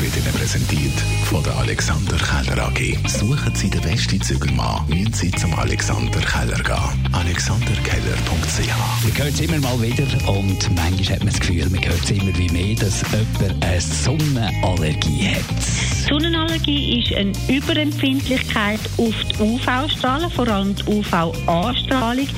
wird Ihnen präsentiert von der Alexander Keller AG. Suchen Sie den besten Zügelmann, müssen Sie zum Alexander Keller gehen. alexanderkeller.ch Man hört es immer mal wieder und manchmal hat man das Gefühl, man hört es immer wie mehr, dass jemand eine Sonnenallergie hat. Sonnenallergie ist eine Überempfindlichkeit auf die UV-Strahlen, vor allem die UV-A-Strahlung,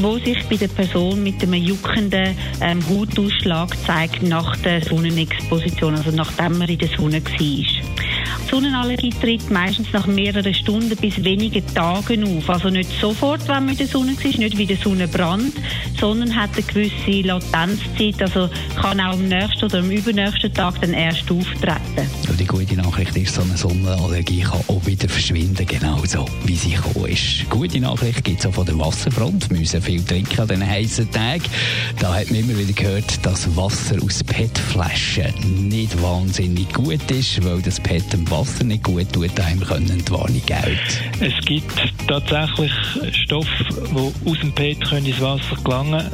wo sich bei der Person mit einem juckenden ähm, Hautausschlag zeigt nach der Sonnenexposition, also nachdem man in der Sonne war. Sonnenallergie tritt meistens nach mehreren Stunden bis wenigen Tagen auf. Also nicht sofort, wenn man in der Sonne ist, nicht wie der Sonnenbrand, sondern hat eine gewisse Latenzzeit. Also kann auch am nächsten oder am übernächsten Tag dann erst auftreten. Und die gute Nachricht ist, so eine Sonnenallergie kann auch wieder verschwinden, genauso wie sie gekommen ist. Gute Nachricht gibt es auch von der Wasserfront. Wir müssen viel trinken an diesen heißen Tagen. Da hat man immer wieder gehört, dass Wasser aus PET-Flaschen nicht wahnsinnig gut ist, weil das PET dem nicht gut tut, einem können die Warnung gelten. Es gibt tatsächlich Stoffe, die aus dem PET können ins Wasser gelangen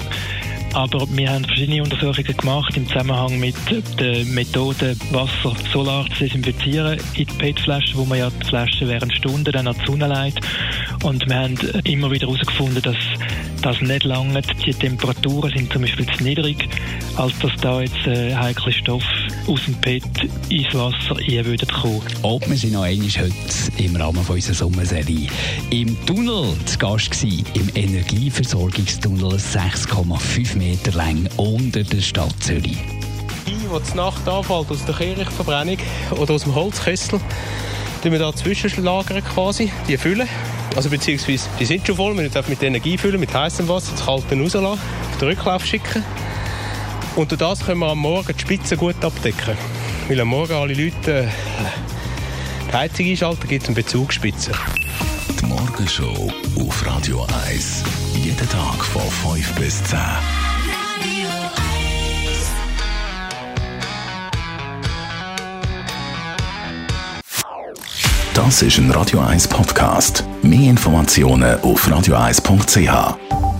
aber wir haben verschiedene Untersuchungen gemacht im Zusammenhang mit der Methode, Wasser solar zu desinfizieren in die PET-Flaschen, wo man ja die Flaschen während Stunden dann an die Sonne leitet. Und wir haben immer wieder herausgefunden, dass das nicht lange. Die Temperaturen sind zum Beispiel zu niedrig, als dass da jetzt äh, heikle Stoffe aus dem PET ins Wasser rein würden kommen. Ob wir sind noch einmal heute im Rahmen von unserer Sommerserie im Tunnel zu Gast gewesen, im Energieversorgungstunnel 6,5 Meter lang unter der Stadt Zürich. Die, die Nacht anfällt aus der Kirchverbrennung oder aus dem Holzkessel, die wir da zwischenlagern quasi, die füllen. Also beziehungsweise, die sind schon voll, wir müssen mit Energie füllen, mit heißem Wasser, das kalte rauslassen, auf den Rücklauf schicken. Und durch das können wir am Morgen die Spitze gut abdecken. Weil am Morgen alle Leute äh, die Heizung einschalten, gibt es eine Bezugsspitze. Die Morgenshow auf Radio 1. Jeden Tag von 5 bis 10. Das ist ein Radio 1 Podcast. Mehr Informationen auf radio1.ch.